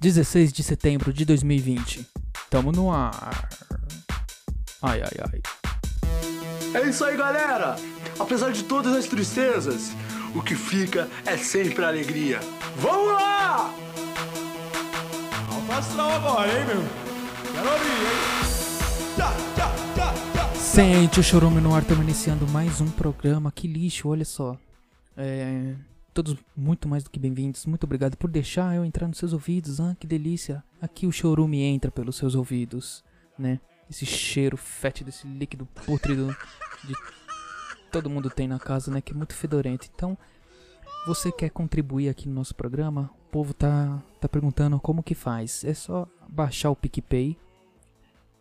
16 de setembro de 2020. Tamo no ar. Ai, ai, ai. É isso aí, galera! Apesar de todas as tristezas, o que fica é sempre a alegria. Vamos lá! Alto astral agora, hein, meu? Quero ouvir, hein? Tchá, tchá, tchá, tchá. Sente o chorume no ar, estamos iniciando mais um programa. Que lixo, olha só. É, todos muito mais do que bem-vindos. Muito obrigado por deixar eu entrar nos seus ouvidos. Ah, que delícia. Aqui o chorume entra pelos seus ouvidos, né? Esse cheiro fétido, esse líquido pútrido de todo mundo tem na casa, né? Que é muito fedorento. Então, você quer contribuir aqui no nosso programa? O povo tá, tá perguntando como que faz. É só baixar o PicPay.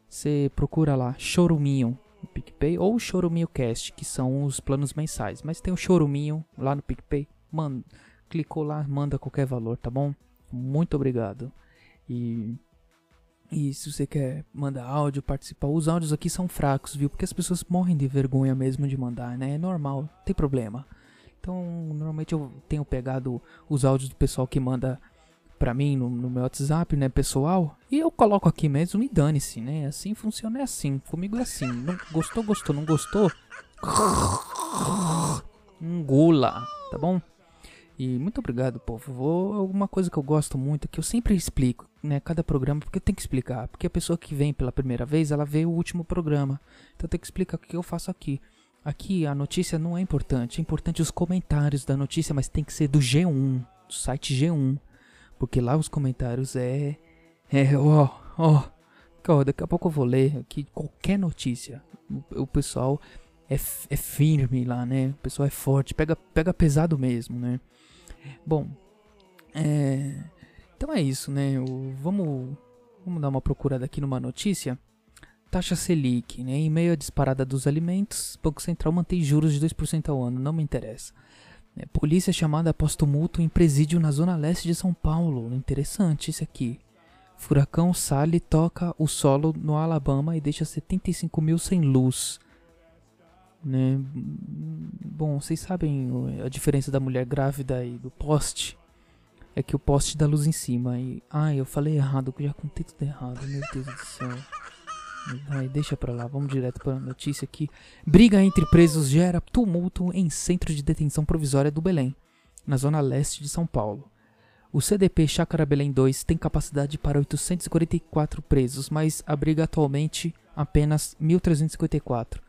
Você procura lá, Choruminho no PicPay ou Choruminho Cast, que são os planos mensais. Mas tem o Choruminho lá no PicPay. Mano, clicou lá, manda qualquer valor, tá bom? Muito obrigado. E e se você quer mandar áudio, participar, os áudios aqui são fracos, viu? Porque as pessoas morrem de vergonha mesmo de mandar, né? É normal, não tem problema. Então, normalmente eu tenho pegado os áudios do pessoal que manda pra mim no, no meu WhatsApp, né, pessoal, e eu coloco aqui mesmo e dane-se, né? Assim funciona, é assim. Comigo é assim. Não, gostou, gostou, não gostou? Engula, tá bom? E muito obrigado, povo. Vou, uma coisa que eu gosto muito, que eu sempre explico, né, cada programa, porque eu tenho que explicar. Porque a pessoa que vem pela primeira vez, ela vê o último programa. Então eu tenho que explicar o que eu faço aqui. Aqui a notícia não é importante, é importante os comentários da notícia, mas tem que ser do G1, do site G1. Porque lá os comentários é. É, ó, ó. ó, Daqui a pouco eu vou ler aqui qualquer notícia. O, o pessoal é, é firme lá, né? O pessoal é forte, pega, pega pesado mesmo, né? Bom, é. Então é isso, né? O- vamos, vamos dar uma procurada aqui numa notícia. Taxa Selic, né? Em meio à disparada dos alimentos, Banco Central mantém juros de 2% ao ano, não me interessa. É, polícia chamada após tumulto em presídio na zona leste de São Paulo. Interessante isso aqui. Furacão Sally toca o solo no Alabama e deixa 75 mil sem luz. Né? Bom, vocês sabem a diferença da mulher grávida e do poste? É que o poste dá luz em cima. E, ai, eu falei errado, eu já contei tudo errado, meu Deus do céu. Ai, deixa pra lá, vamos direto pra notícia aqui. Briga entre presos gera tumulto em centro de detenção provisória do Belém, na zona leste de São Paulo. O CDP Chácara Belém 2 tem capacidade para 844 presos, mas abriga atualmente apenas 1.354.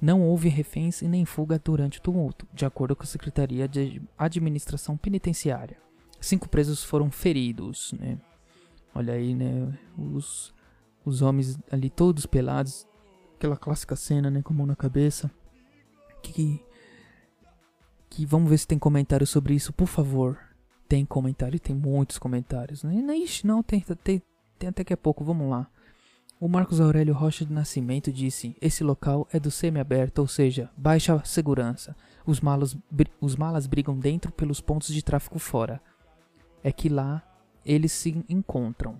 Não houve reféns e nem fuga durante o tumulto, de acordo com a Secretaria de Administração Penitenciária. Cinco presos foram feridos, né? Olha aí, né? Os, os homens ali todos pelados, aquela clássica cena, né? Com a mão na cabeça. Que, que vamos ver se tem comentário sobre isso, por favor. Tem comentário, tem muitos comentários, né? Ixi, não, tem, tem, tem até que é pouco, vamos lá. O Marcos Aurélio Rocha de Nascimento disse: Esse local é do semi-aberto, ou seja, baixa segurança. Os malas, os malas brigam dentro pelos pontos de tráfego fora. É que lá eles se encontram.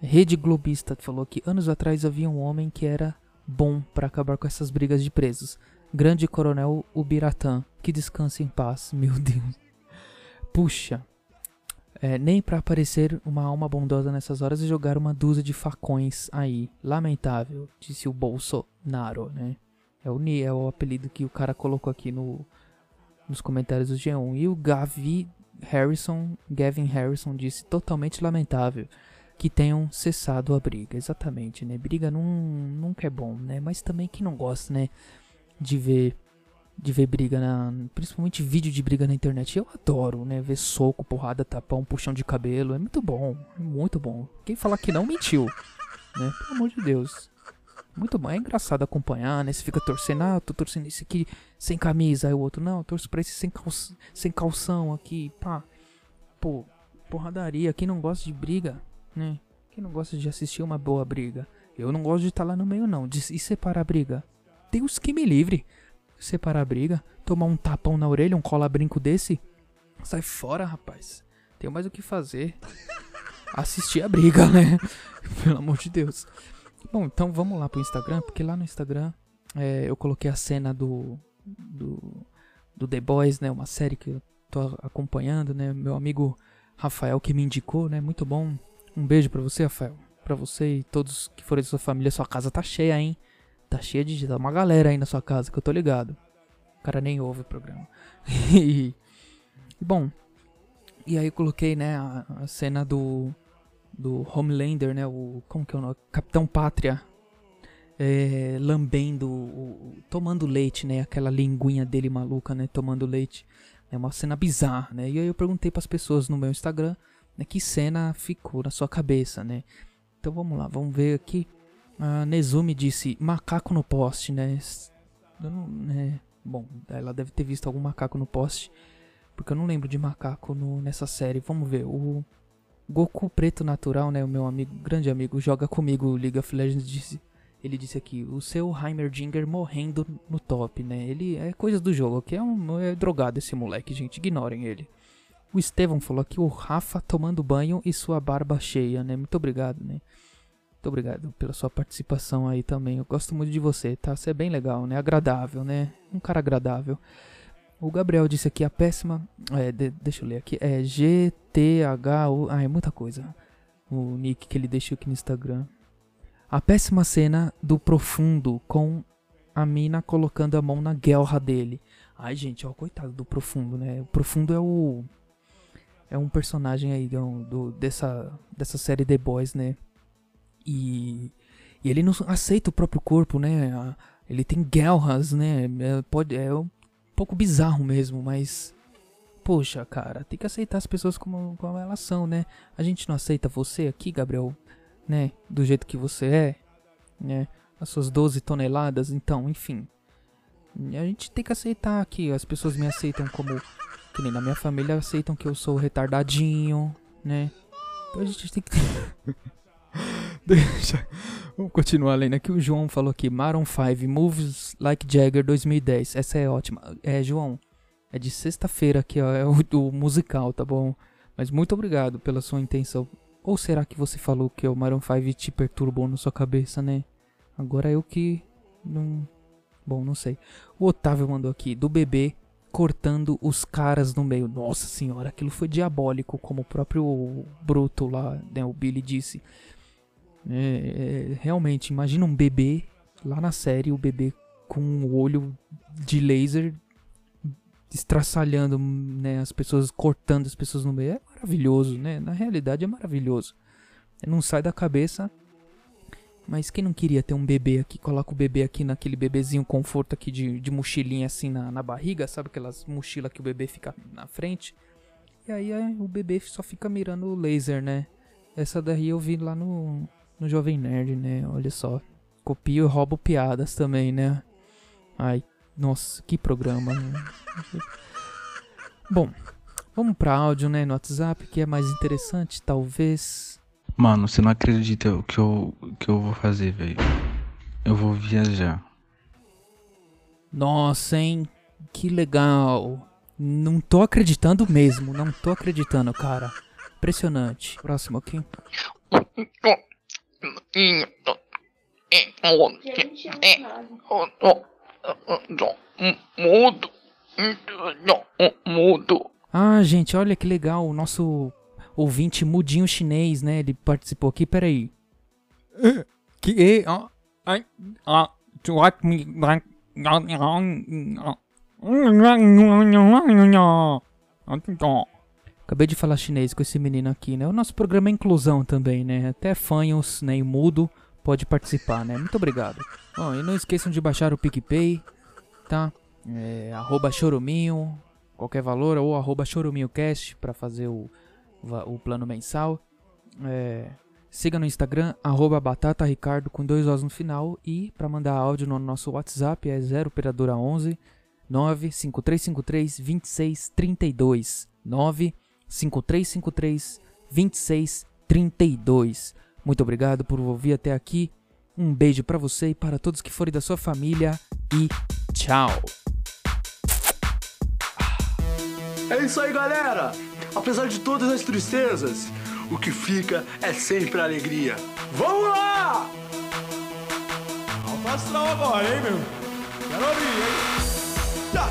Rede Globista falou que anos atrás havia um homem que era bom para acabar com essas brigas de presos. Grande Coronel Ubiratã, que descanse em paz. Meu Deus. Puxa. É, nem para aparecer uma alma bondosa nessas horas e jogar uma dúzia de facões aí. Lamentável, disse o Bolsonaro, né? É o, é o apelido que o cara colocou aqui no, nos comentários do G1. E o Gavi Harrison, Gavin Harrison disse totalmente lamentável que tenham cessado a briga. Exatamente, né? Briga num, nunca é bom, né? Mas também quem não gosta, né? De ver de ver briga na, principalmente vídeo de briga na internet. Eu adoro, né? Ver soco, porrada, tapão, puxão de cabelo, é muito bom, muito bom. Quem falar que não mentiu, né? Pelo amor de Deus. Muito bom, é engraçado acompanhar, né? Você fica torcendo, ah, tô torcendo esse aqui sem camisa, aí o outro, não, torço pra esse sem, calç sem calção aqui, pá. Pô, porradaria, quem não gosta de briga, né? Quem não gosta de assistir uma boa briga? Eu não gosto de estar lá no meio, não. De, e separar a briga? Deus que me livre. Separar a briga, tomar um tapão na orelha, um cola-brinco desse. Sai fora, rapaz. Tenho mais o que fazer. Assistir a briga, né? Pelo amor de Deus. Bom, então vamos lá pro Instagram, porque lá no Instagram é, eu coloquei a cena do, do, do The Boys, né? Uma série que eu tô acompanhando, né? Meu amigo Rafael que me indicou, né? Muito bom. Um beijo pra você, Rafael. Pra você e todos que forem da sua família. Sua casa tá cheia, hein? Tá cheia de. Tá uma galera aí na sua casa que eu tô ligado. O cara nem ouve o programa. e. Bom. E aí eu coloquei, né, a, a cena do. Do Homelander, né? O. Como que é o nome? Capitão Pátria. É, lambendo, tomando leite, né? Aquela linguinha dele maluca, né? Tomando leite. É uma cena bizarra, né? E aí eu perguntei para as pessoas no meu Instagram, né? Que cena ficou na sua cabeça, né? Então vamos lá, vamos ver aqui. A Nezumi disse macaco no poste, né? Não, né? Bom, ela deve ter visto algum macaco no poste. Porque eu não lembro de macaco no, nessa série. Vamos ver. O Goku Preto Natural, né? O meu amigo, grande amigo, joga comigo League of Legends. Disse, ele disse aqui: o seu Heimerdinger morrendo no top, né? Ele é coisa do jogo, que é um é drogado esse moleque, gente. Ignorem ele. O Estevão falou aqui: o Rafa tomando banho e sua barba cheia, né? Muito obrigado, né? Muito obrigado pela sua participação aí também. Eu gosto muito de você, tá? Você é bem legal, né? Agradável, né? Um cara agradável. O Gabriel disse aqui a péssima. É, de, deixa eu ler aqui. É GTH. Ah, é muita coisa. O nick que ele deixou aqui no Instagram. A péssima cena do profundo com a mina colocando a mão na guerra dele. Ai, gente, ó, coitado do profundo, né? O profundo é o. É um personagem aí do, do dessa, dessa série The Boys, né? E, e ele não aceita o próprio corpo, né? Ele tem guerras, né? É, pode, é um pouco bizarro mesmo, mas. Poxa, cara, tem que aceitar as pessoas como, como elas são, né? A gente não aceita você aqui, Gabriel, né? Do jeito que você é, né? As suas 12 toneladas, então, enfim. A gente tem que aceitar que as pessoas me aceitam como. Que nem na minha família aceitam que eu sou retardadinho, né? Então a gente tem que. Deixa. Vamos continuar lendo aqui. O João falou aqui: Maroon 5 Moves Like Jagger 2010. Essa é ótima. É, João. É de sexta-feira aqui, ó. É o, o, musical, tá bom? Mas muito obrigado pela sua intenção. Ou será que você falou que o Maroon 5 te perturbou na sua cabeça, né? Agora eu que. Não. Bom, não sei. O Otávio mandou aqui: do bebê cortando os caras no meio. Nossa senhora, aquilo foi diabólico, como o próprio Bruto lá, né, o Billy disse. É, é, realmente, imagina um bebê lá na série, o bebê com um olho de laser estraçalhando né, as pessoas, cortando as pessoas no meio. É maravilhoso, né? Na realidade é maravilhoso. Não sai da cabeça. Mas quem não queria ter um bebê aqui? Coloca o bebê aqui naquele bebezinho conforto aqui de, de mochilinha assim na, na barriga, sabe aquelas mochilas que o bebê fica na frente? E aí o bebê só fica mirando o laser, né? Essa daí eu vi lá no, no Jovem Nerd, né? Olha só. Copio e roubo piadas também, né? Ai, nossa, que programa. Né? Bom, vamos pra áudio, né? No WhatsApp, que é mais interessante, talvez. Mano, você não acredita o que eu, que eu vou fazer, velho. Eu vou viajar. Nossa, hein? Que legal. Não tô acreditando mesmo, não tô acreditando, cara. Impressionante. Próximo aqui. Mudo. Mudo. Ah, gente, olha que legal. O nosso ouvinte mudinho chinês, né? Ele participou aqui. Peraí. Que. Acabei de falar chinês com esse menino aqui, né? O nosso programa é inclusão também, né? Até fanhos, né? E mudo pode participar, né? Muito obrigado. Bom, e não esqueçam de baixar o PicPay, tá? É, arroba choruminho, qualquer valor, ou arroba choruminhocast para fazer o, o plano mensal. É, siga no Instagram, arroba batataricardo com dois Os no final. E para mandar áudio no nosso WhatsApp é 0 operadora 11 95353 2632 9 5353 2632. Muito obrigado por ouvir até aqui. Um beijo para você e para todos que forem da sua família e tchau. É isso aí, galera. Apesar de todas as tristezas, o que fica é sempre a alegria. Vamos lá! Alto agora, hein, meu? Quero ouvir, hein? Tchá,